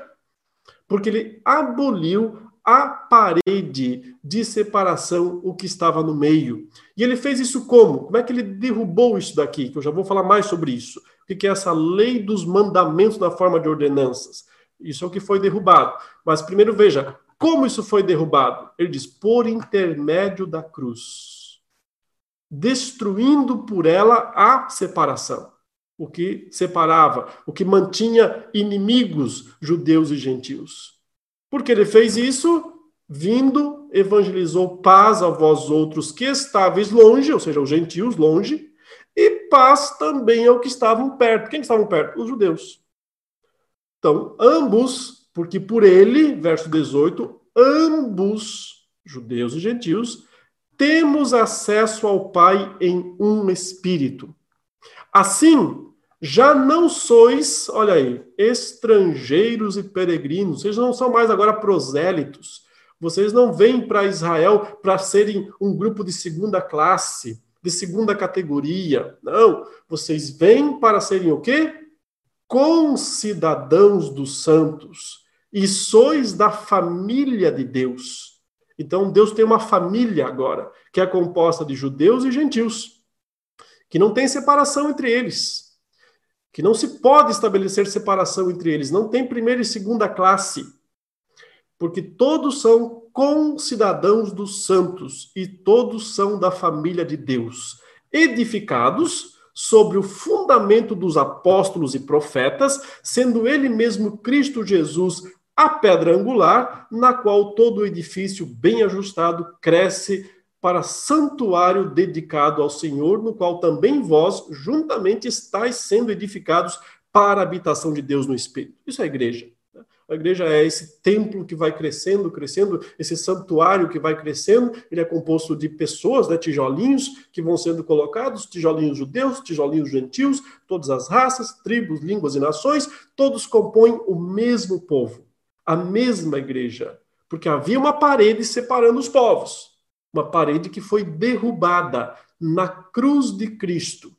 porque ele aboliu a parede de separação, o que estava no meio. E ele fez isso como? Como é que ele derrubou isso daqui? Que eu já vou falar mais sobre isso. Que é essa lei dos mandamentos na forma de ordenanças? Isso é o que foi derrubado. Mas primeiro veja, como isso foi derrubado? Ele diz, por intermédio da cruz, destruindo por ela a separação o que separava, o que mantinha inimigos judeus e gentios. Porque ele fez isso, vindo, evangelizou paz a vós outros que estáveis longe, ou seja, os gentios longe, paz também ao que estavam perto. Quem estavam perto? Os judeus. Então, ambos, porque por ele, verso 18, ambos, judeus e gentios, temos acesso ao Pai em um espírito. Assim, já não sois, olha aí, estrangeiros e peregrinos, vocês não são mais agora prosélitos. Vocês não vêm para Israel para serem um grupo de segunda classe, de segunda categoria. Não, vocês vêm para serem o quê? Concidadãos dos santos. E sois da família de Deus. Então Deus tem uma família agora, que é composta de judeus e gentios, que não tem separação entre eles que não se pode estabelecer separação entre eles, não tem primeira e segunda classe, porque todos são concidadãos dos santos e todos são da família de Deus, edificados sobre o fundamento dos apóstolos e profetas, sendo ele mesmo Cristo Jesus a pedra angular, na qual todo o edifício bem ajustado cresce para santuário dedicado ao Senhor, no qual também vós juntamente estáis sendo edificados para a habitação de Deus no Espírito. Isso é igreja. A igreja é esse templo que vai crescendo, crescendo, esse santuário que vai crescendo. Ele é composto de pessoas, né, tijolinhos, que vão sendo colocados, tijolinhos judeus, tijolinhos gentios, todas as raças, tribos, línguas e nações, todos compõem o mesmo povo, a mesma igreja, porque havia uma parede separando os povos uma parede que foi derrubada na cruz de Cristo.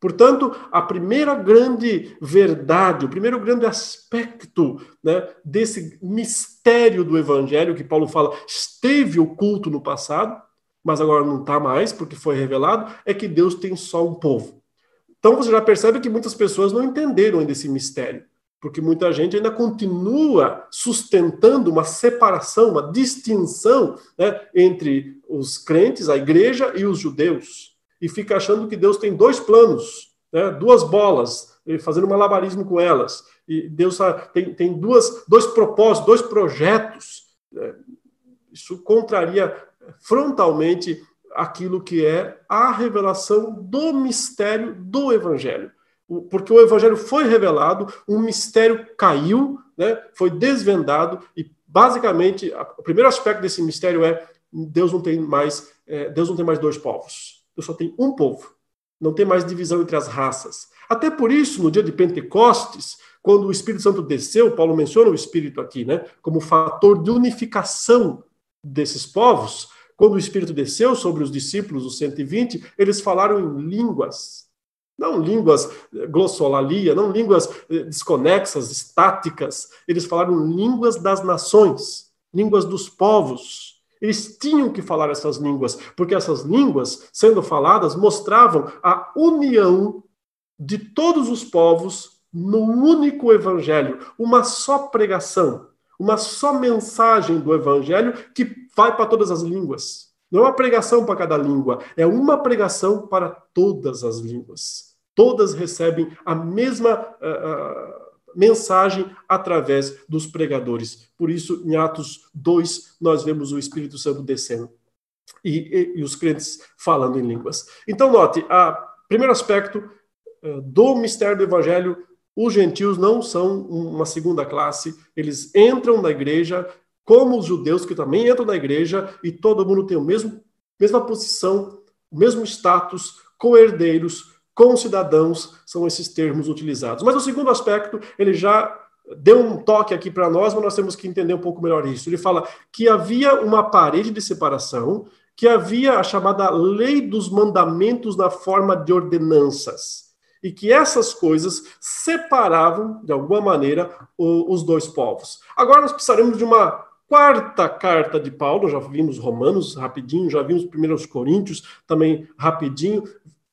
Portanto, a primeira grande verdade, o primeiro grande aspecto né, desse mistério do Evangelho, que Paulo fala, esteve oculto no passado, mas agora não está mais, porque foi revelado, é que Deus tem só um povo. Então você já percebe que muitas pessoas não entenderam ainda esse mistério porque muita gente ainda continua sustentando uma separação, uma distinção né, entre os crentes, a igreja e os judeus, e fica achando que Deus tem dois planos, né, duas bolas, fazendo malabarismo com elas, e Deus tem, tem duas, dois propósitos, dois projetos. Né, isso contraria frontalmente aquilo que é a revelação do mistério do Evangelho. porque o evangelho foi revelado, um mistério caiu, né, foi desvendado e basicamente o primeiro aspecto desse mistério é Deus não tem mais é, Deus não tem mais dois povos, Deus só tem um povo, não tem mais divisão entre as raças. Até por isso, no dia de Pentecostes, quando o Espírito Santo desceu, Paulo menciona o Espírito aqui, né, como fator de unificação desses povos. Quando o Espírito desceu sobre os discípulos, os 120, eles falaram em línguas não línguas eh, glossolalia, não línguas eh, desconexas, estáticas. Eles falaram línguas das nações, línguas dos povos. Eles tinham que falar essas línguas, porque essas línguas, sendo faladas, mostravam a união de todos os povos no único evangelho, uma só pregação, uma só mensagem do evangelho que vai para todas as línguas. Não é uma pregação para cada língua, é uma pregação para todas as línguas. Todas recebem a mesma uh, mensagem através dos pregadores. Por isso, em Atos 2, nós vemos o Espírito Santo descendo e, e, e os crentes falando em línguas. Então, note, o primeiro aspecto uh, do mistério do Evangelho os gentios não são uma segunda classe, eles entram na igreja como os judeus que também entram na igreja e todo mundo tem o mesmo mesma posição, o mesmo status, co-herdeiros, cidadãos são esses termos utilizados. Mas o segundo aspecto, ele já deu um toque aqui para nós, mas nós temos que entender um pouco melhor isso. Ele fala que havia uma parede de separação, que havia a chamada lei dos mandamentos na forma de ordenanças, e que essas coisas separavam, de alguma maneira, os dois povos. Agora nós precisaremos de uma quarta carta de Paulo, já vimos Romanos rapidinho, já vimos primeiros Coríntios também rapidinho,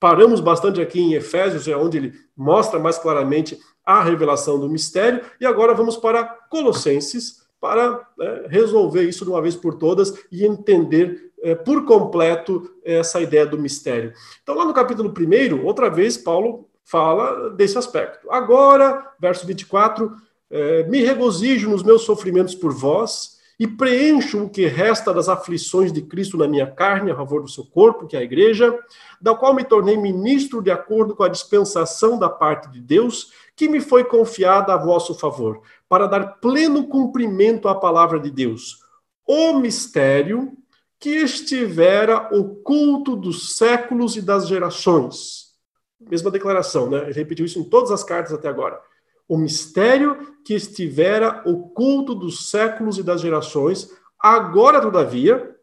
Paramos bastante aqui em Efésios, é onde ele mostra mais claramente a revelação do mistério, e agora vamos para Colossenses para é, resolver isso de uma vez por todas e entender é, por completo essa ideia do mistério. Então, lá no capítulo 1, outra vez, Paulo fala desse aspecto. Agora, verso 24, é, me regozijo nos meus sofrimentos por vós e preencho o que resta das aflições de Cristo na minha carne, a favor do seu corpo, que é a igreja, da qual me tornei ministro de acordo com a dispensação da parte de Deus, que me foi confiada a vosso favor, para dar pleno cumprimento à palavra de Deus. O mistério que estivera oculto dos séculos e das gerações. Mesma declaração, né? Ele repetiu isso em todas as cartas até agora o mistério que estivera oculto dos séculos e das gerações, agora, todavia,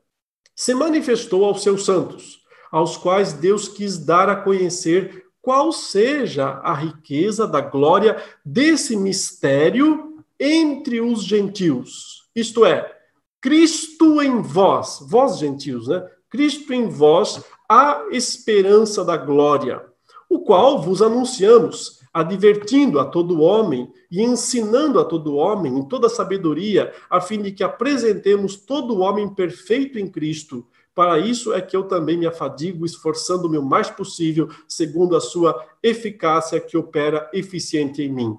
se manifestou aos seus santos, aos quais Deus quis dar a conhecer qual seja a riqueza da glória desse mistério entre os gentios. Isto é, Cristo em vós, vós gentios, né? Cristo em vós, a esperança da glória, o qual vos anunciamos advertindo a todo homem e ensinando a todo homem em toda sabedoria, a fim de que apresentemos todo homem perfeito em Cristo. Para isso é que eu também me afadigo, esforçando-me o mais possível, segundo a sua eficácia que opera eficiente em mim.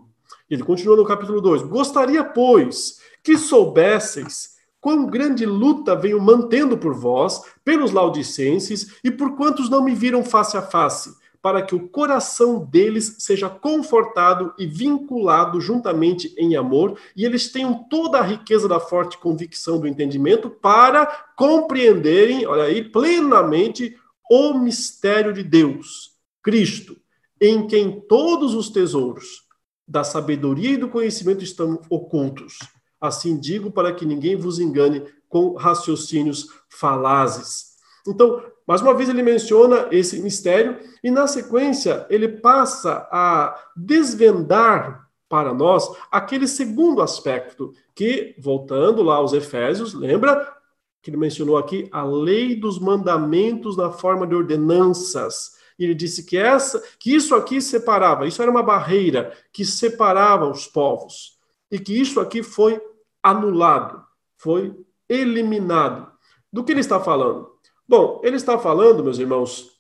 Ele continua no capítulo 2: Gostaria, pois, que soubesseis quão grande luta venho mantendo por vós, pelos laudicenses e por quantos não me viram face a face para que o coração deles seja confortado e vinculado juntamente em amor, e eles tenham toda a riqueza da forte convicção do entendimento para compreenderem, olha aí, plenamente o mistério de Deus, Cristo, em quem todos os tesouros da sabedoria e do conhecimento estão ocultos. Assim digo para que ninguém vos engane com raciocínios falazes. Então, mais uma vez ele menciona esse mistério e na sequência ele passa a desvendar para nós aquele segundo aspecto que, voltando lá aos Efésios, lembra que ele mencionou aqui a lei dos mandamentos na forma de ordenanças. E ele disse que essa, que isso aqui separava, isso era uma barreira que separava os povos e que isso aqui foi anulado, foi eliminado. Do que ele está falando? Bom, ele está falando, meus irmãos,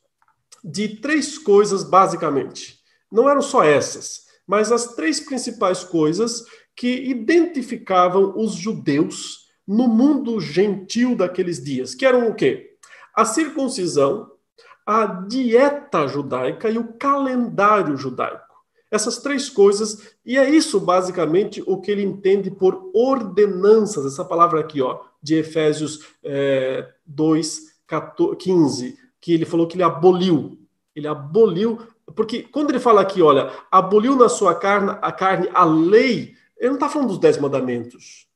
de três coisas basicamente. Não eram só essas, mas as três principais coisas que identificavam os judeus no mundo gentil daqueles dias, que eram o quê? A circuncisão, a dieta judaica e o calendário judaico. Essas três coisas, e é isso basicamente o que ele entende por ordenanças, essa palavra aqui, ó, de Efésios é, 2, 14, 15, que ele falou que ele aboliu. Ele aboliu, porque quando ele fala aqui, olha, aboliu na sua carne a carne a lei, ele não está falando dos dez mandamentos.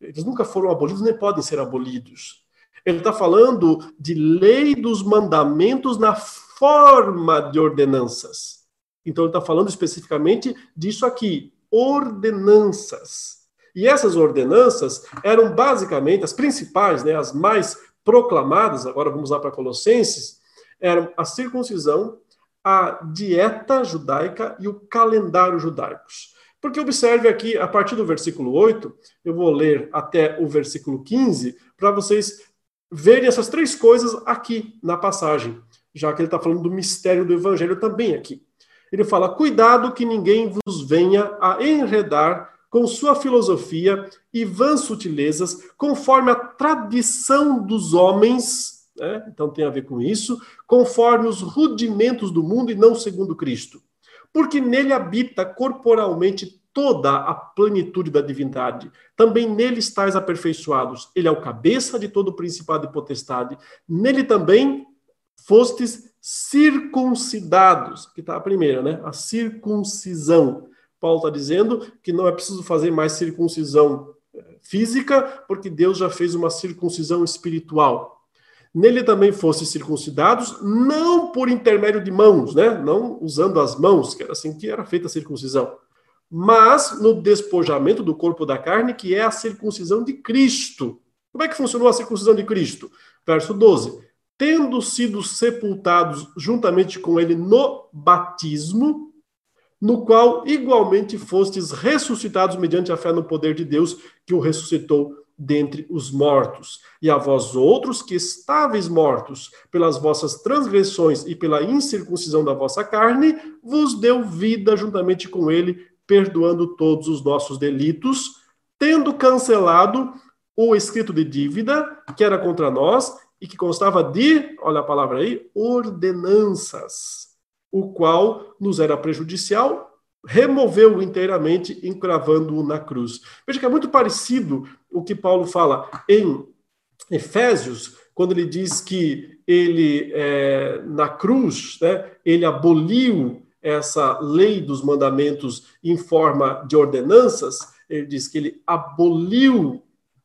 Eles nunca foram abolidos nem podem ser abolidos. Ele está falando de lei dos mandamentos na forma de ordenanças. Então, ele está falando especificamente disso aqui, ordenanças. E essas ordenanças eram basicamente as principais, né, as mais proclamadas, agora vamos lá para Colossenses, eram a circuncisão, a dieta judaica e o calendário judaicos. Porque observe aqui, a partir do versículo 8, eu vou ler até o versículo 15, para vocês verem essas três coisas aqui na passagem, já que ele está falando do mistério do evangelho também aqui. Ele fala: cuidado que ninguém vos venha a enredar com sua filosofia e vãs sutilezas, conforme a tradição dos homens, né? então tem a ver com isso, conforme os rudimentos do mundo e não segundo Cristo. Porque nele habita corporalmente toda a plenitude da divindade. Também nele estáis aperfeiçoados. Ele é o cabeça de todo o principado e potestade. Nele também fostes circuncidados, que está a primeira, né? A circuncisão. Paulo está dizendo que não é preciso fazer mais circuncisão eh, física, porque Deus já fez uma circuncisão espiritual. Nele também fossem circuncidados, não por intermédio de mãos, né? Não usando as mãos, que era assim que era feita a circuncisão mas no despojamento do corpo da carne, que é a circuncisão de Cristo. Como é que funcionou a circuncisão de Cristo? Verso 12. Tendo sido sepultados juntamente com ele no batismo, no qual igualmente fostes ressuscitados mediante a fé no poder de Deus que o ressuscitou dentre os mortos. E a vós outros que estáveis mortos pelas vossas transgressões e pela incircuncisão da vossa carne, vos deu vida juntamente com ele, perdoando todos os nossos delitos, tendo cancelado o escrito de dívida que era contra nós e que constava de, olha a palavra aí, ordenanças, o qual nos era prejudicial, removeu-o inteiramente, encravando-o na cruz. Veja que é muito parecido o que Paulo fala em Efésios, quando ele diz que ele, é, na cruz, né, ele aboliu essa lei dos mandamentos em forma de ordenanças, ele diz que ele aboliu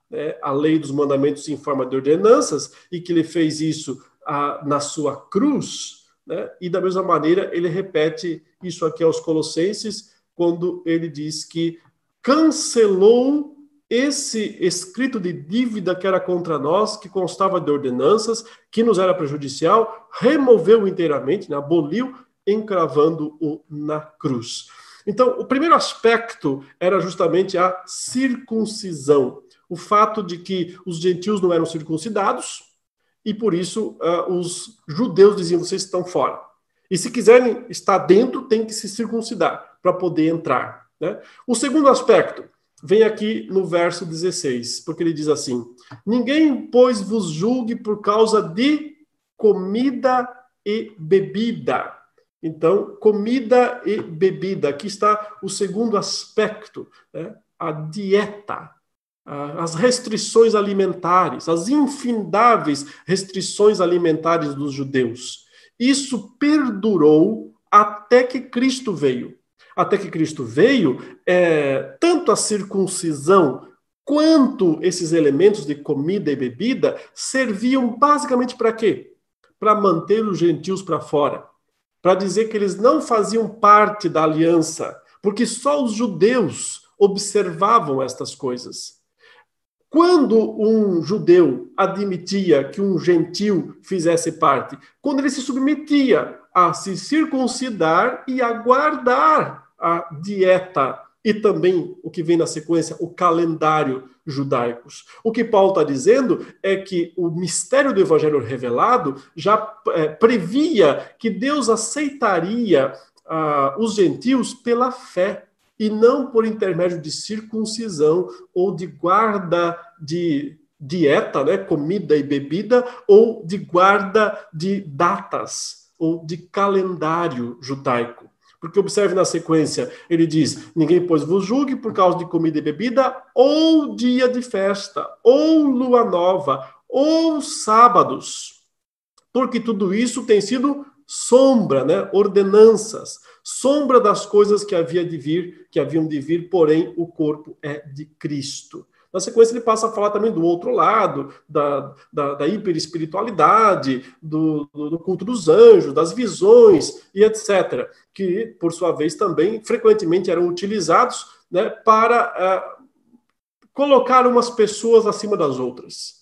né, a lei dos mandamentos em forma de ordenanças e que ele fez isso a, na sua cruz, né, e da mesma maneira ele repete isso aqui aos Colossenses, quando ele diz que cancelou esse escrito de dívida que era contra nós, que constava de ordenanças, que nos era prejudicial, removeu inteiramente, né, aboliu encravando-o na cruz. Então, o primeiro aspecto era justamente a circuncisão, o fato de que os gentios não eram circuncidados e por isso uh, os judeus diziam: vocês estão fora. E se quiserem estar dentro, tem que se circuncidar para poder entrar. Né? O segundo aspecto vem aqui no verso 16, porque ele diz assim: Ninguém, pois, vos julgue por causa de comida e bebida então, comida e bebida. Aqui está o segundo aspecto, né? a dieta, as restrições alimentares, as infindáveis restrições alimentares dos judeus. Isso perdurou até que Cristo veio. Até que Cristo veio, é, tanto a circuncisão quanto esses elementos de comida e bebida serviam basicamente para quê? Para manter os gentios para fora para dizer que eles não faziam parte da aliança, porque só os judeus observavam estas coisas. Quando um judeu admitia que um gentil fizesse parte? Quando ele se submetia a se circuncidar e a guardar a dieta e também o que vem na sequência, o calendário judaicos. O que Paulo está dizendo é que o mistério do evangelho revelado já é, previa que Deus aceitaria ah, os gentios pela fé e não por intermédio de circuncisão ou de guarda de dieta, né, comida e bebida, ou de guarda de datas ou de calendário judaico. Porque observe na sequência, ele diz: Ninguém, pois, vos julgue por causa de comida e bebida, ou dia de festa, ou lua nova, ou sábados. Porque tudo isso tem sido sombra, né? ordenanças, sombra das coisas que havia de vir, que haviam de vir, porém o corpo é de Cristo. Na sequência, ele passa a falar também do outro lado, da, da, da hiperespiritualidade, do, do, do, culto dos anjos, das visões e etc., que, por sua vez, também frequentemente eram utilizados né, para uh, colocar umas pessoas acima das outras,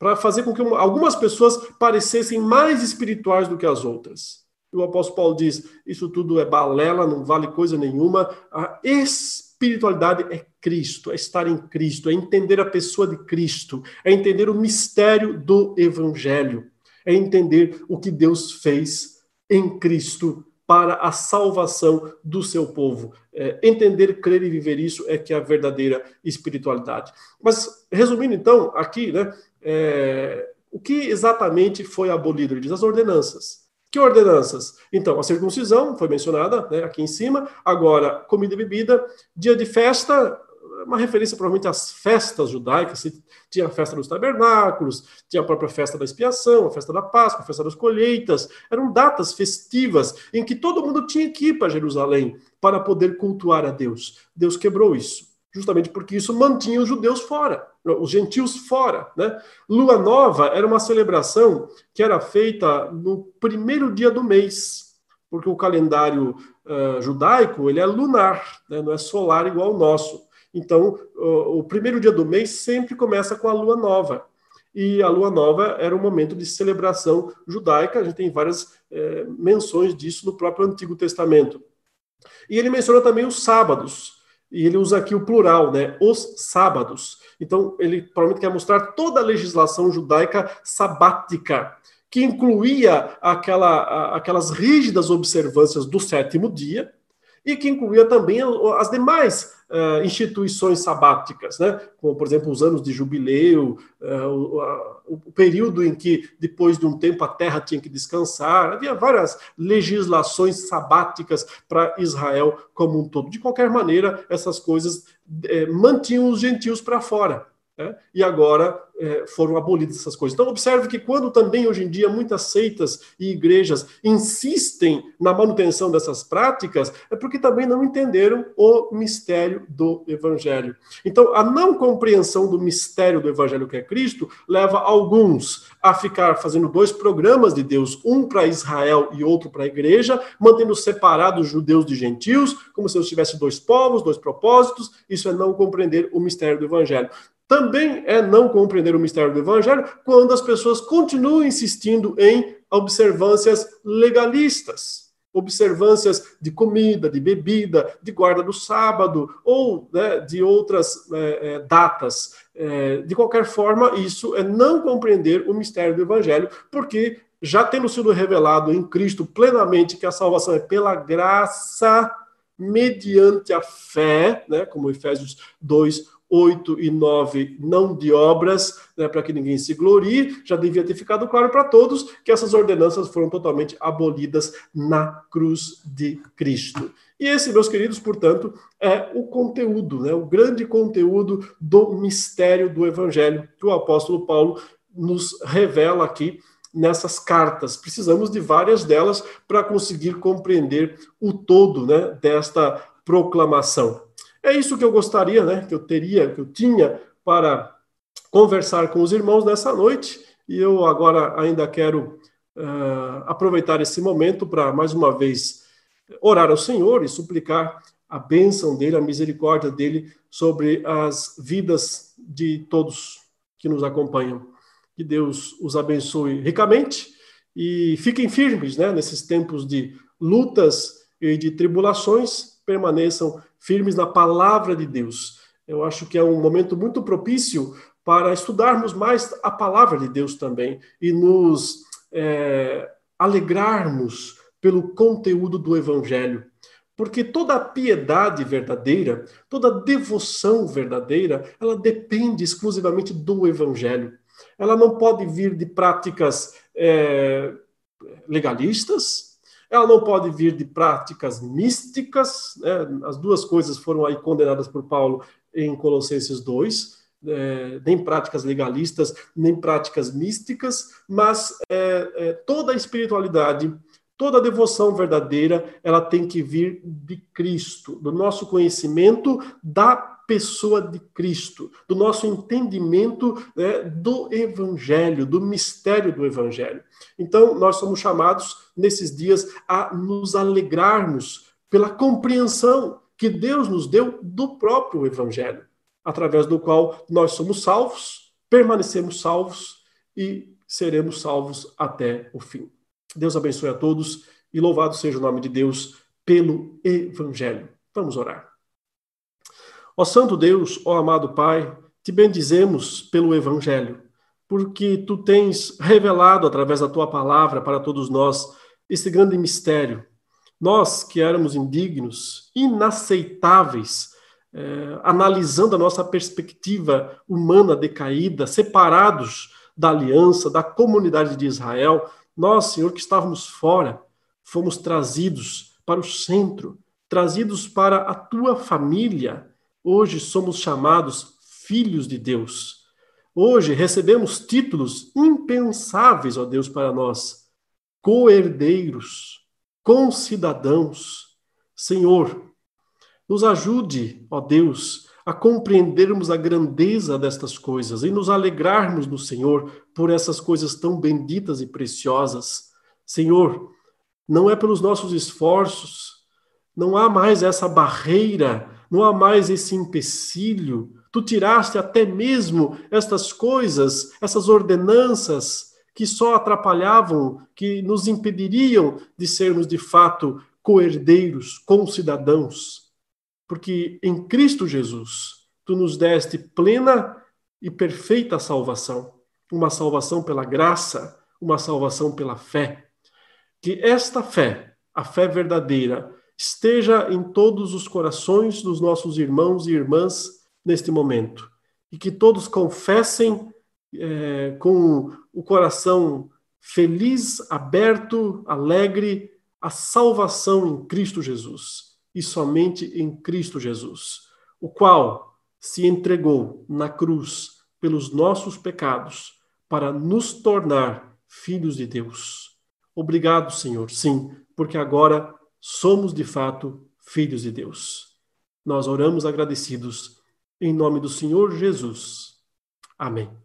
para fazer com que algumas pessoas parecessem mais espirituais do que as outras. E o apóstolo Paulo diz: isso tudo é balela, não vale coisa nenhuma. A espiritualidade é Cristo, é estar em Cristo, é entender a pessoa de Cristo, é entender o mistério do Evangelho, é entender o que Deus fez em Cristo para a salvação do seu povo. É, entender, crer e viver isso é que é a verdadeira espiritualidade. Mas, resumindo então, aqui, né, é, o que exatamente foi abolido? Ele diz as ordenanças. Que ordenanças? Então, a circuncisão foi mencionada né, aqui em cima. Agora, comida e bebida. Dia de festa, uma referência provavelmente às festas judaicas. Tinha a festa dos tabernáculos, tinha a própria festa da expiação, a festa da Páscoa, a festa das colheitas. Eram datas festivas em que todo mundo tinha que ir para Jerusalém para poder cultuar a Deus. Deus quebrou isso justamente porque isso mantinha os judeus fora, os gentios fora. Né? Lua Nova era uma celebração que era feita no primeiro dia do mês, porque o calendário uh, judaico ele é lunar, né? não é solar igual ao nosso. Então, uh, o primeiro dia do mês sempre começa com a lua nova. E a lua nova era um momento de celebração judaica, a gente tem várias eh, menções disso no próprio Antigo Testamento. E ele menciona também os sábados e ele usa aqui o plural, né? Os sábados. Então, ele provavelmente quer mostrar toda a legislação judaica sabática, que incluía aquela, aquelas rígidas observâncias do sétimo dia, e que incluía também as demais uh, instituições sabáticas, né? como, por exemplo, os anos de jubileu, uh, o, a, o, período em que, depois de um tempo, a terra tinha que descansar. Havia várias legislações sabáticas para Israel como um todo. De qualquer maneira, essas coisas eh, mantinham os gentios para fora. Né? E agora é, foram abolidas essas coisas. Então, observe que quando também hoje em dia muitas seitas e igrejas insistem na manutenção dessas práticas, é porque também não entenderam o mistério do Evangelho. Então, a não compreensão do mistério do Evangelho que é Cristo leva alguns a ficar fazendo dois programas de Deus, um para Israel e outro para a igreja, mantendo separados judeus de gentios, como se eu tivesse dois povos, dois propósitos. Isso é não compreender o mistério do Evangelho. Também é não compreender o mistério do Evangelho quando as pessoas continuam insistindo em observâncias legalistas, observâncias de comida, de bebida, de guarda do sábado ou né, de outras é, é, datas. É, de qualquer forma, isso é não compreender o mistério do Evangelho, porque já tendo sido revelado em Cristo plenamente que a salvação é pela graça mediante a fé, né, como Efésios 2, 8 e 9, não de obras, né, para que ninguém se glorie, já devia ter ficado claro para todos que essas ordenanças foram totalmente abolidas na cruz de Cristo. E esse, meus queridos, portanto, é o conteúdo, né, o grande conteúdo do mistério do Evangelho que o apóstolo Paulo nos revela aqui nessas cartas. Precisamos de várias delas para conseguir compreender o todo né, desta proclamação. É isso que eu gostaria, né, que eu teria, que eu tinha para conversar com os irmãos nessa noite. E eu agora ainda quero uh, aproveitar esse momento para mais uma vez orar ao Senhor e suplicar a bênção dele, a misericórdia dele sobre as vidas de todos que nos acompanham. Que Deus os abençoe ricamente e fiquem firmes, né, nesses tempos de lutas e de tribulações, permaneçam firmes na palavra de Deus. Eu acho que é um momento muito propício para estudarmos mais a palavra de Deus também e nos é, alegrarmos pelo conteúdo do Evangelho. Porque toda piedade verdadeira, toda devoção verdadeira, ela depende exclusivamente do Evangelho. Ela não pode vir de práticas é, legalistas, ela não pode vir de práticas místicas, né? as duas coisas foram aí condenadas por Paulo em Colossenses 2, é, nem práticas legalistas, nem práticas místicas, mas é, é, toda a espiritualidade, toda a devoção verdadeira, ela tem que vir de Cristo, do nosso conhecimento da pessoa de Cristo, do nosso entendimento né, do Evangelho, do mistério do Evangelho. Então, nós somos chamados nesses dias a nos alegrarmos pela compreensão que Deus nos deu do próprio Evangelho através do qual nós somos salvos, permanecemos salvos e seremos salvos até o fim. Deus abençoe a todos e louvado seja o nome de Deus pelo Evangelho. Vamos orar. Ó Santo Deus, ó amado Pai, te bendizemos pelo Evangelho, porque tu tens revelado através da tua palavra para todos nós esse grande mistério. Nós que éramos indignos, inaceitáveis, é, analisando a nossa perspectiva humana decaída, separados da aliança, da comunidade de Israel, nós, Senhor, que estávamos fora, fomos trazidos para o centro, trazidos para a tua família. Hoje somos chamados filhos de Deus. Hoje recebemos títulos impensáveis, ó Deus, para nós: co-herdeiros, concidadãos. Senhor, nos ajude, ó Deus, a compreendermos a grandeza destas coisas e nos alegrarmos no Senhor por essas coisas tão benditas e preciosas. Senhor, não é pelos nossos esforços, não há mais essa barreira, não há mais esse empecilho. Tu tiraste até mesmo estas coisas, essas ordenanças que só atrapalhavam, que nos impediriam de sermos de fato coerdeiros, concidadãos porque em Cristo Jesus tu nos deste plena e perfeita salvação, uma salvação pela graça, uma salvação pela fé. Que esta fé, a fé verdadeira, esteja em todos os corações dos nossos irmãos e irmãs neste momento. E que todos confessem é, com o coração feliz, aberto, alegre, a salvação em Cristo Jesus e somente em Cristo Jesus, o qual se entregou na cruz pelos nossos pecados para nos tornar filhos de Deus. Obrigado, Senhor, sim, porque agora somos de fato filhos de Deus. Nós oramos agradecidos em nome do Senhor Jesus. Amém.